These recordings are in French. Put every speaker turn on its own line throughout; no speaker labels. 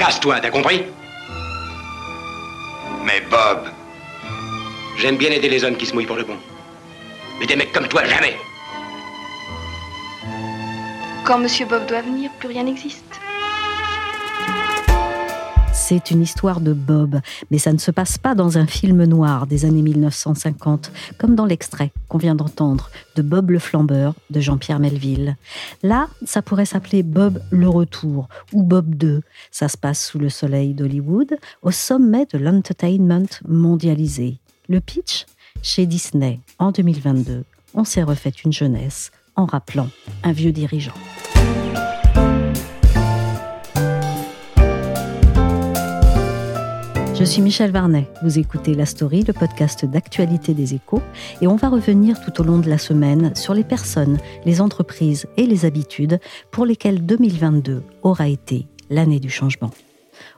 Casse-toi, t'as compris
Mais Bob,
J'aime bien aider les hommes qui se mouillent pour le bon. Mais des mecs comme toi, jamais
Quand Monsieur Bob doit venir, plus rien n'existe.
C'est une histoire de Bob, mais ça ne se passe pas dans un film noir des années 1950, comme dans l'extrait qu'on vient d'entendre de Bob le Flambeur de Jean-Pierre Melville. Là, ça pourrait s'appeler Bob le Retour ou Bob 2. Ça se passe sous le soleil d'Hollywood, au sommet de l'entertainment mondialisé. Le pitch Chez Disney, en 2022, on s'est refait une jeunesse en rappelant un vieux dirigeant. Je suis Michel Varnet. Vous écoutez La Story, le podcast d'actualité des échos, et on va revenir tout au long de la semaine sur les personnes, les entreprises et les habitudes pour lesquelles 2022 aura été l'année du changement.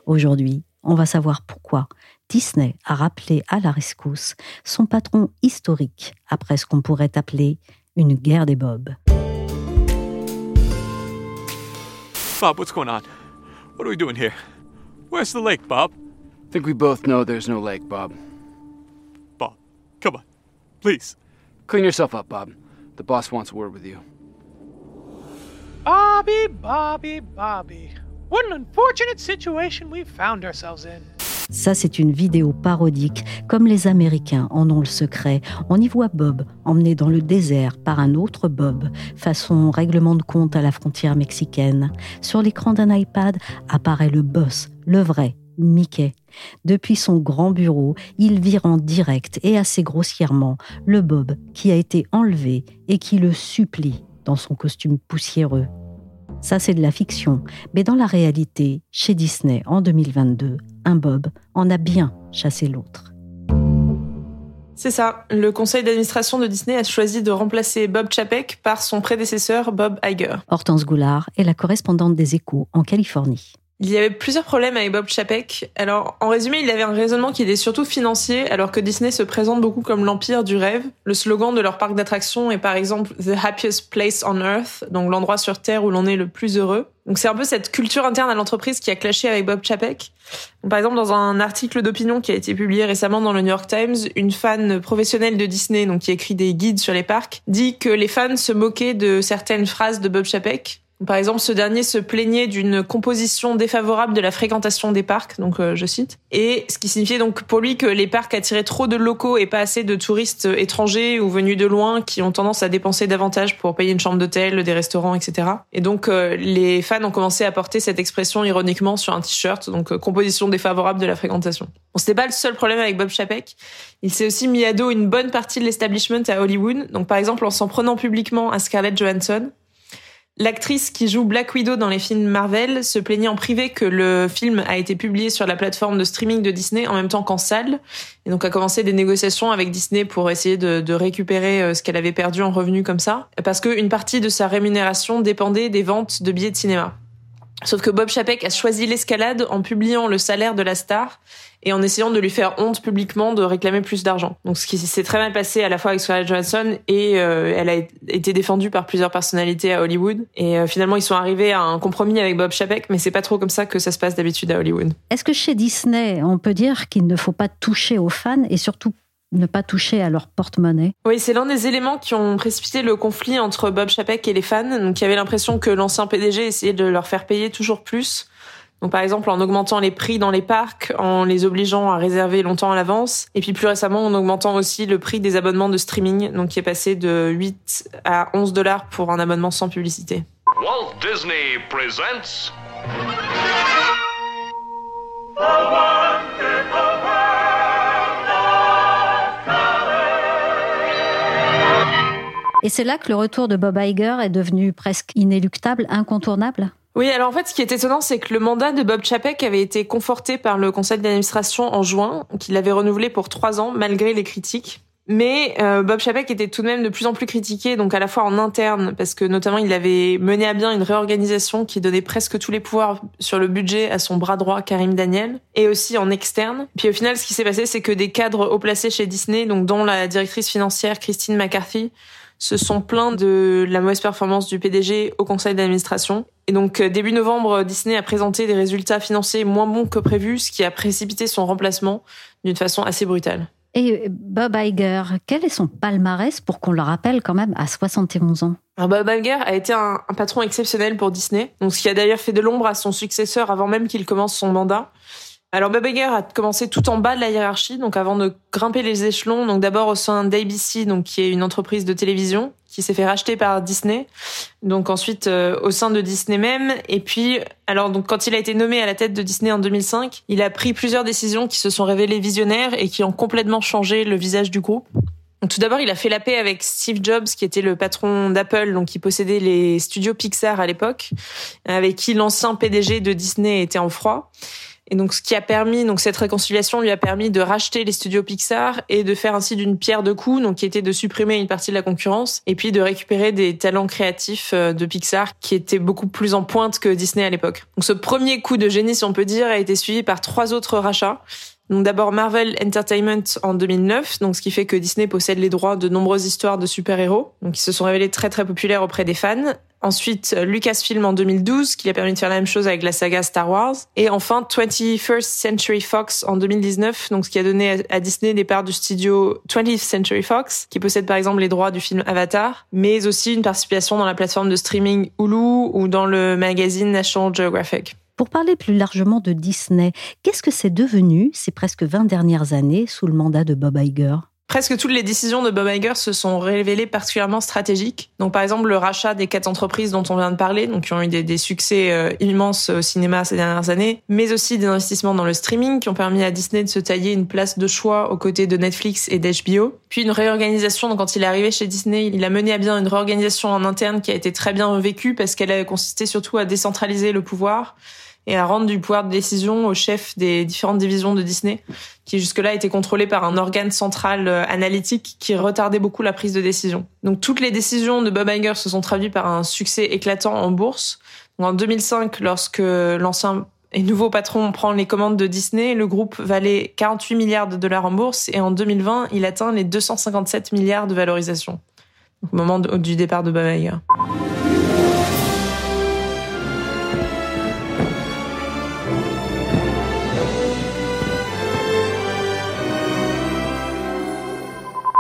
Aujourd'hui, on va savoir pourquoi Disney a rappelé à la rescousse son patron historique après ce qu'on pourrait appeler une guerre des bobs.
Bob, what's going on? What are we doing here? Where's the lake, Bob?
Think we both know there's no lake, Bob.
Bob, come on. Please.
Clean yourself up, Bob. The boss wants a word with you.
Bobby, Bobby, Bobby. What an unfortunate situation we found ourselves in.
Ça, c'est une vidéo parodique, comme les Américains en ont le secret. On y voit Bob emmené dans le désert par un autre Bob, façon règlement de compte à la frontière mexicaine. Sur l'écran d'un iPad apparaît le boss, le vrai, Mickey. Depuis son grand bureau, il vire en direct et assez grossièrement le Bob qui a été enlevé et qui le supplie dans son costume poussiéreux. Ça, c'est de la fiction, mais dans la réalité, chez Disney en 2022, un Bob en a bien chassé l'autre.
C'est ça. Le conseil d'administration de Disney a choisi de remplacer Bob Chapek par son prédécesseur Bob Iger.
Hortense Goulard est la correspondante des Échos en Californie.
Il y avait plusieurs problèmes avec Bob Chapek. Alors, en résumé, il avait un raisonnement qui était surtout financier, alors que Disney se présente beaucoup comme l'empire du rêve. Le slogan de leur parc d'attractions est par exemple The happiest place on earth, donc l'endroit sur Terre où l'on est le plus heureux. Donc c'est un peu cette culture interne à l'entreprise qui a clashé avec Bob Chapek. Par exemple, dans un article d'opinion qui a été publié récemment dans le New York Times, une fan professionnelle de Disney, donc qui écrit des guides sur les parcs, dit que les fans se moquaient de certaines phrases de Bob Chapek, par exemple, ce dernier se plaignait d'une composition défavorable de la fréquentation des parcs, donc euh, je cite, et ce qui signifiait donc pour lui que les parcs attiraient trop de locaux et pas assez de touristes étrangers ou venus de loin qui ont tendance à dépenser davantage pour payer une chambre d'hôtel, des restaurants, etc. Et donc euh, les fans ont commencé à porter cette expression ironiquement sur un t-shirt, donc euh, composition défavorable de la fréquentation. Bon, c'était pas le seul problème avec Bob Chapek. Il s'est aussi mis à dos une bonne partie de l'establishment à Hollywood, donc par exemple en s'en prenant publiquement à Scarlett Johansson. L'actrice qui joue Black Widow dans les films Marvel se plaignait en privé que le film a été publié sur la plateforme de streaming de Disney en même temps qu'en salle, et donc a commencé des négociations avec Disney pour essayer de, de récupérer euh, ce qu'elle avait perdu en revenus comme ça, parce qu'une partie de sa rémunération dépendait des ventes de billets de cinéma. Sauf que Bob Chapek a choisi l'escalade en publiant le salaire de la star et en essayant de lui faire honte publiquement de réclamer plus d'argent. Donc ce qui s'est très mal passé à la fois avec Scarlett Johansson et euh, elle a été défendue par plusieurs personnalités à Hollywood. Et euh, finalement ils sont arrivés à un compromis avec Bob Chapek, mais c'est pas trop comme ça que ça se passe d'habitude à Hollywood.
Est-ce que chez Disney, on peut dire qu'il ne faut pas toucher aux fans et surtout ne pas toucher à leur porte-monnaie.
Oui, c'est l'un des éléments qui ont précipité le conflit entre Bob Chapek et les fans. Donc, il y avait l'impression que l'ancien PDG essayait de leur faire payer toujours plus. Donc, par exemple, en augmentant les prix dans les parcs, en les obligeant à réserver longtemps à l'avance. Et puis, plus récemment, en augmentant aussi le prix des abonnements de streaming, donc qui est passé de 8 à 11 dollars pour un abonnement sans publicité.
Walt Disney presents.
Et c'est là que le retour de Bob Iger est devenu presque inéluctable, incontournable?
Oui, alors en fait, ce qui est étonnant, c'est que le mandat de Bob Chapek avait été conforté par le conseil d'administration en juin, qu'il avait renouvelé pour trois ans, malgré les critiques. Mais euh, Bob Chapek était tout de même de plus en plus critiqué, donc à la fois en interne, parce que notamment il avait mené à bien une réorganisation qui donnait presque tous les pouvoirs sur le budget à son bras droit Karim Daniel, et aussi en externe. Puis au final, ce qui s'est passé, c'est que des cadres haut placés chez Disney, donc dont la directrice financière Christine McCarthy, se sont plaints de la mauvaise performance du PDG au conseil d'administration. Et donc euh, début novembre, Disney a présenté des résultats financiers moins bons que prévu, ce qui a précipité son remplacement d'une façon assez brutale.
Et Bob Iger, quel est son palmarès pour qu'on le rappelle quand même à 71 ans?
Bob Iger a été un, un, patron exceptionnel pour Disney, donc ce qui a d'ailleurs fait de l'ombre à son successeur avant même qu'il commence son mandat. Alors Bob Iger a commencé tout en bas de la hiérarchie, donc avant de grimper les échelons, donc d'abord au sein d'ABC, donc qui est une entreprise de télévision qui s'est fait racheter par Disney, donc ensuite euh, au sein de Disney même, et puis alors donc quand il a été nommé à la tête de Disney en 2005, il a pris plusieurs décisions qui se sont révélées visionnaires et qui ont complètement changé le visage du groupe. Donc, tout d'abord, il a fait la paix avec Steve Jobs, qui était le patron d'Apple, donc qui possédait les studios Pixar à l'époque, avec qui l'ancien PDG de Disney était en froid. Et donc, ce qui a permis, donc cette réconciliation lui a permis de racheter les studios Pixar et de faire ainsi d'une pierre deux coups, donc qui était de supprimer une partie de la concurrence et puis de récupérer des talents créatifs euh, de Pixar qui étaient beaucoup plus en pointe que Disney à l'époque. Donc, ce premier coup de génie, si on peut dire, a été suivi par trois autres rachats. Donc d'abord Marvel Entertainment en 2009, donc ce qui fait que Disney possède les droits de nombreuses histoires de super-héros, donc qui se sont révélées très très populaires auprès des fans. Ensuite, Lucasfilm en 2012, qui a permis de faire la même chose avec la saga Star Wars. Et enfin, 21st Century Fox en 2019, donc ce qui a donné à Disney des parts du studio 20th Century Fox, qui possède par exemple les droits du film Avatar, mais aussi une participation dans la plateforme de streaming Hulu ou dans le magazine National Geographic.
Pour parler plus largement de Disney, qu'est-ce que c'est devenu ces presque 20 dernières années sous le mandat de Bob Iger?
Presque toutes les décisions de Bob Iger se sont révélées particulièrement stratégiques. Donc, par exemple, le rachat des quatre entreprises dont on vient de parler, donc qui ont eu des, succès euh, immenses au cinéma ces dernières années, mais aussi des investissements dans le streaming qui ont permis à Disney de se tailler une place de choix aux côtés de Netflix et d'HBO. Puis une réorganisation. Donc, quand il est arrivé chez Disney, il a mené à bien une réorganisation en interne qui a été très bien vécue parce qu'elle a consisté surtout à décentraliser le pouvoir et à rendre du pouvoir de décision au chef des différentes divisions de Disney, qui jusque-là était contrôlé par un organe central euh, analytique qui retardait beaucoup la prise de décision. Donc toutes les décisions de Bob Iger se sont traduites par un succès éclatant en bourse. en 2005, lorsque l'ancien et nouveau patron prend les commandes de Disney, le groupe valait 48 milliards de dollars en bourse et en 2020, il atteint les 257 milliards de valorisation. au moment du départ de Bob Iger.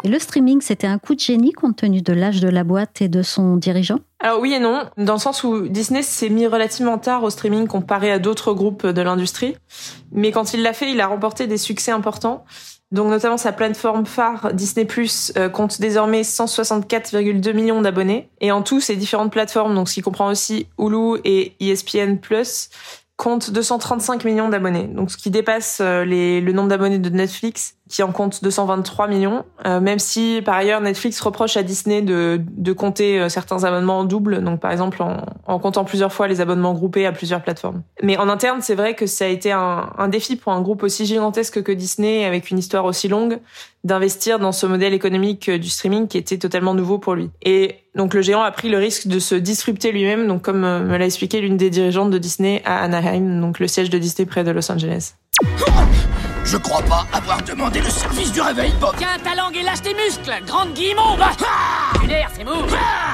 Et le streaming, c'était un coup de génie compte tenu de l'âge de la boîte et de son dirigeant?
Alors oui et non, dans le sens où Disney s'est mis relativement tard au streaming comparé à d'autres groupes de l'industrie. Mais quand il l'a fait, il a remporté des succès importants. Donc notamment sa plateforme phare Disney Plus euh, compte désormais 164,2 millions d'abonnés. Et en tout, ces différentes plateformes, donc ce qui comprend aussi Hulu et ESPN Plus, compte 235 millions d'abonnés, donc ce qui dépasse euh, les, le nombre d'abonnés de Netflix, qui en compte 223 millions, euh, même si par ailleurs Netflix reproche à Disney de, de compter euh, certains abonnements en double, donc par exemple en, en, comptant plusieurs fois les abonnements groupés à plusieurs plateformes. Mais en interne, c'est vrai que ça a été un, un défi pour un groupe aussi gigantesque que Disney, avec une histoire aussi longue, d'investir dans ce modèle économique du streaming qui était totalement nouveau pour lui. Et donc le géant a pris le risque de se disrupter lui-même, donc comme me l'a expliqué l'une des dirigeantes de Disney à Anaheim, donc le siège de Disney près de Los Angeles.
Je crois pas avoir demandé le service du réveil, Bob.
Tiens ta langue et lâche tes muscles, grande guimauve Une c'est mou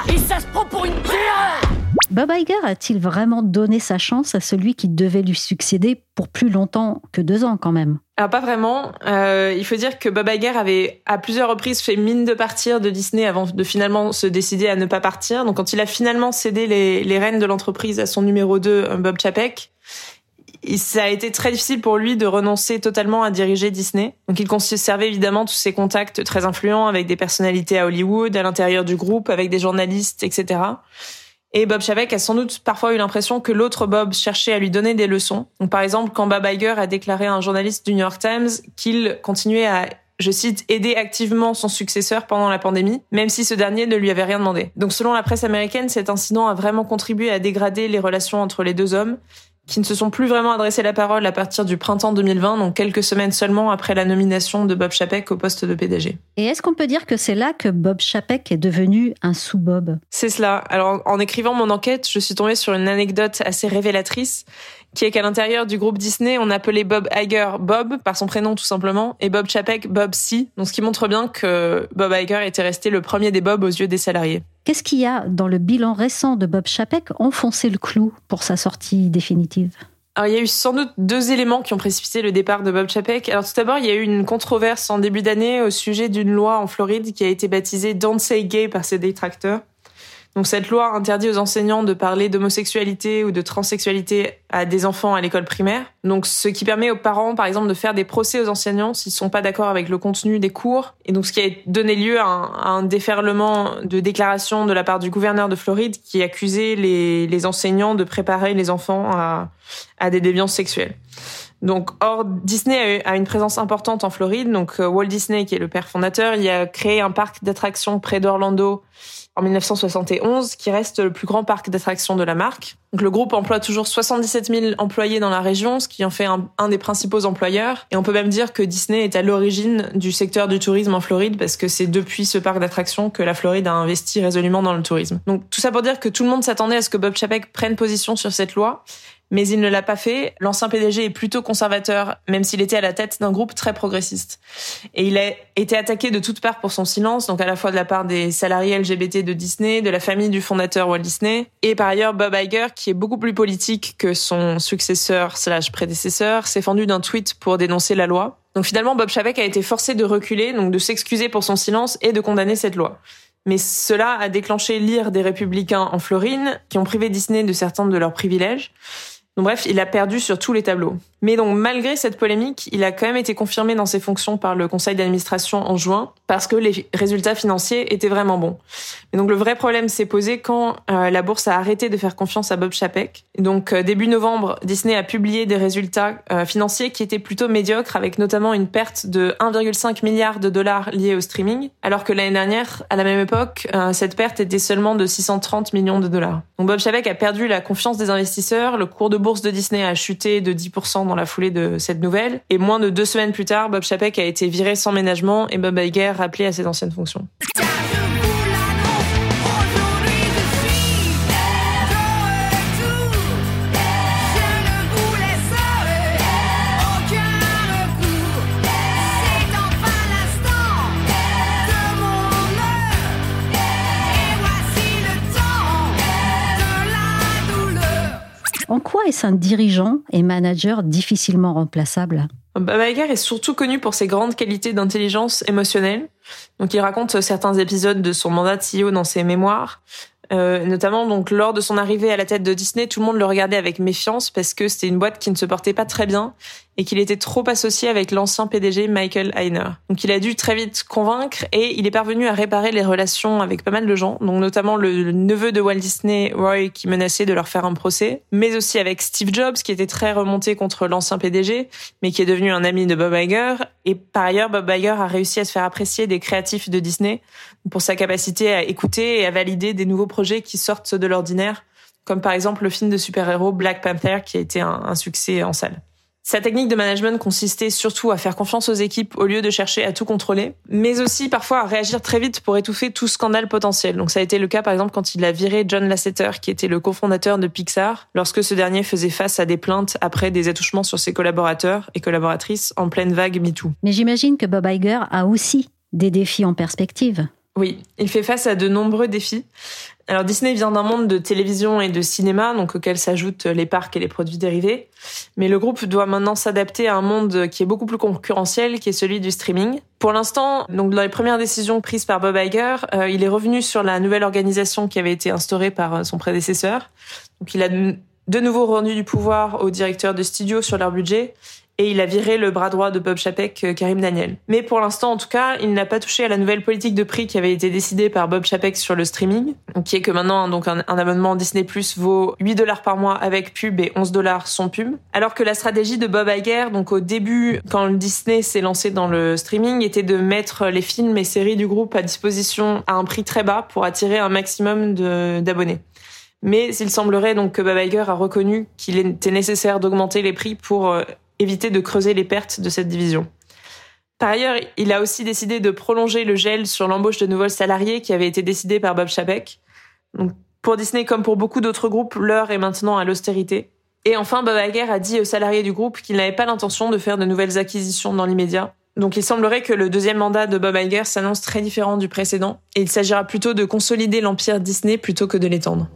Et ça se prend pour une pierre
Bob Iger a-t-il vraiment donné sa chance à celui qui devait lui succéder pour plus longtemps que deux ans quand même?
Alors pas vraiment. Euh, il faut dire que Bob Iger avait à plusieurs reprises fait mine de partir de Disney avant de finalement se décider à ne pas partir. Donc quand il a finalement cédé les, les rênes de l'entreprise à son numéro 2, Bob Chapek, ça a été très difficile pour lui de renoncer totalement à diriger Disney. Donc il conservait évidemment tous ses contacts très influents avec des personnalités à Hollywood, à l'intérieur du groupe, avec des journalistes, etc. Et Bob Chapek a sans doute parfois eu l'impression que l'autre Bob cherchait à lui donner des leçons. Donc, par exemple, quand Bob a déclaré à un journaliste du New York Times qu'il continuait à je cite, aider activement son successeur pendant la pandémie, même si ce dernier ne lui avait rien demandé. Donc selon la presse américaine, cet incident a vraiment contribué à dégrader les relations entre les deux hommes, qui ne se sont plus vraiment adressé la parole à partir du printemps 2020, donc quelques semaines seulement après la nomination de Bob Chapek au poste de PDG.
Et est-ce qu'on peut dire que c'est là que Bob Chapek est devenu un sous-Bob?
C'est cela. Alors en écrivant mon enquête, je suis tombée sur une anecdote assez révélatrice qui est qu'à l'intérieur du groupe Disney, on appelait Bob Iger Bob par son prénom tout simplement et Bob Chapek Bob C. Donc ce qui montre bien que Bob Iger était resté le premier des Bob aux yeux des salariés.
Qu'est-ce qu'il y a dans le bilan récent de Bob Chapek enfoncé le clou pour sa sortie définitive?
Alors, il y a eu sans doute deux éléments qui ont précipité le départ de Bob Chapek. Alors, tout d'abord, il y a eu une controverse en début d'année au sujet d'une loi en Floride qui a été baptisée Don't Say Gay par ses détracteurs. Donc cette loi interdit aux enseignants de parler d'homosexualité ou de transsexualité à des enfants à l'école primaire. Donc ce qui permet aux parents, par exemple, de faire des procès aux enseignants s'ils sont pas d'accord avec le contenu des cours. Et donc ce qui a donné lieu à un, déferlement de déclarations de la part du gouverneur de Floride qui accusait les, les enseignants de préparer les enfants à, à des déviances sexuelles. Donc, or, Disney a une présence importante en Floride. Donc, Walt Disney, qui est le père fondateur, il a créé un parc d'attractions près d'Orlando en 1971, qui reste le plus grand parc d'attractions de la marque. Donc le groupe emploie toujours 77 000 employés dans la région, ce qui en fait un, un, des principaux employeurs. Et on peut même dire que Disney est à l'origine du secteur du tourisme en Floride, parce que c'est depuis ce parc d'attractions que la Floride a investi résolument dans le tourisme. Donc tout ça pour dire que tout le monde s'attendait à ce que Bob Chapek prenne position sur cette loi mais il ne l'a pas fait. L'ancien PDG est plutôt conservateur, même s'il était à la tête d'un groupe très progressiste. Et il a été attaqué de toutes parts pour son silence, donc à la fois de la part des salariés LGBT de Disney, de la famille du fondateur Walt Disney, et par ailleurs Bob Iger, qui est beaucoup plus politique que son successeur slash prédécesseur, s'est fendu d'un tweet pour dénoncer la loi. Donc finalement, Bob Chapek a été forcé de reculer, donc de s'excuser pour son silence et de condamner cette loi. Mais cela a déclenché l'ire des républicains en Floride, qui ont privé Disney de certains de leurs privilèges. Donc bref, il a perdu sur tous les tableaux. Mais donc malgré cette polémique, il a quand même été confirmé dans ses fonctions par le conseil d'administration en juin parce que les résultats financiers étaient vraiment bons. Mais donc le vrai problème s'est posé quand euh, la bourse a arrêté de faire confiance à Bob Chapek. Donc euh, début novembre, Disney a publié des résultats euh, financiers qui étaient plutôt médiocres avec notamment une perte de 1,5 milliard de dollars liée au streaming, alors que l'année dernière, à la même époque, cette perte était seulement de 630 millions de dollars. Donc Bob Chapek a perdu la confiance des investisseurs, le cours de bourse de Disney a chuté de 10% dans la foulée de cette nouvelle. Et moins de deux semaines plus tard, Bob Chapek a été viré sans ménagement et Bob Iger à ses anciennes fonctions.
En quoi est-ce un dirigeant et manager difficilement remplaçable?
Bob Iger est surtout connu pour ses grandes qualités d'intelligence émotionnelle. Donc, il raconte certains épisodes de son mandat de CEO dans ses mémoires. Euh, notamment donc lors de son arrivée à la tête de Disney, tout le monde le regardait avec méfiance parce que c'était une boîte qui ne se portait pas très bien et qu'il était trop associé avec l'ancien PDG Michael Heiner. Donc il a dû très vite convaincre et il est parvenu à réparer les relations avec pas mal de gens, donc notamment le, neveu de Walt Disney, Roy, qui menaçait de leur faire un procès, mais aussi avec Steve Jobs, qui était très remonté contre l'ancien PDG, mais qui est devenu un ami de Bob Iger. Et par ailleurs, Bob Iger a réussi à se faire apprécier des créatifs de Disney pour sa capacité à écouter et à valider des nouveaux projets qui sortent de l'ordinaire, comme par exemple le film de super-héros Black Panther, qui a été un, un succès en salle. Sa technique de management consistait surtout à faire confiance aux équipes au lieu de chercher à tout contrôler, mais aussi parfois à réagir très vite pour étouffer tout scandale potentiel. Donc ça a été le cas par exemple quand il a viré John Lasseter, qui était le cofondateur de Pixar, lorsque ce dernier faisait face à des plaintes après des attouchements sur ses collaborateurs et collaboratrices en pleine vague MeToo.
Mais j'imagine que Bob Iger a aussi des défis en perspective.
Oui, il fait face à de nombreux défis. Alors Disney vient d'un monde de télévision et de cinéma, donc auquel s'ajoutent les parcs et les produits dérivés. Mais le groupe doit maintenant s'adapter à un monde qui est beaucoup plus concurrentiel, qui est celui du streaming. Pour l'instant, donc dans les premières décisions prises par Bob Iger, euh, il est revenu sur la nouvelle organisation qui avait été instaurée par euh, son prédécesseur. Donc il a de nouveau rendu du pouvoir aux directeurs de studio sur leur budget et il a viré le bras droit de Bob Chapek, euh, Karim Daniel. Mais pour l'instant, en tout cas, il n'a pas touché à la nouvelle politique de prix qui avait été décidée par Bob Chapek sur le streaming, qui est que maintenant, donc un, abonnement Disney Plus vaut 8 dollars par mois avec pub et 11 dollars sans pub. Alors que la stratégie de Bob Iger, donc au début, quand Disney s'est lancé dans le streaming, était de mettre les films et séries du groupe à disposition à un prix très bas pour attirer un maximum d'abonnés. Mais il semblerait donc que Bob Iger a reconnu qu'il était nécessaire d'augmenter les prix pour euh, éviter de creuser les pertes de cette division. Par ailleurs, il a aussi décidé de prolonger le gel sur l'embauche de nouveaux salariés qui avait été décidé par Bob Chapek. Donc, pour Disney, comme pour beaucoup d'autres groupes, l'heure est maintenant à l'austérité. Et enfin, Bob Iger a dit aux salariés du groupe qu'il n'avait pas l'intention de faire de nouvelles acquisitions dans l'immédiat. Donc il semblerait que le deuxième mandat de Bob Iger s'annonce très différent du précédent, et il s'agira plutôt de consolider l'empire Disney plutôt que de l'étendre.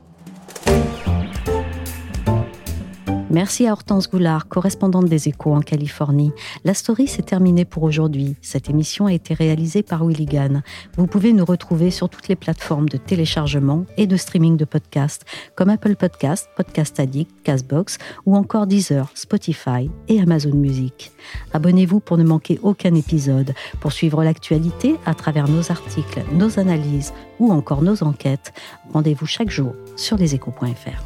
Merci à Hortense Goulard, correspondante des Échos en Californie. La story s'est terminée pour aujourd'hui. Cette émission a été réalisée par Willy Gann. Vous pouvez nous retrouver sur toutes les plateformes de téléchargement et de streaming de podcasts comme Apple Podcasts, Podcast Addict, Castbox ou encore Deezer, Spotify et Amazon Music. Abonnez-vous pour ne manquer aucun épisode. Pour suivre l'actualité à travers nos articles, nos analyses ou encore nos enquêtes, rendez-vous chaque jour sur leséchos.fr.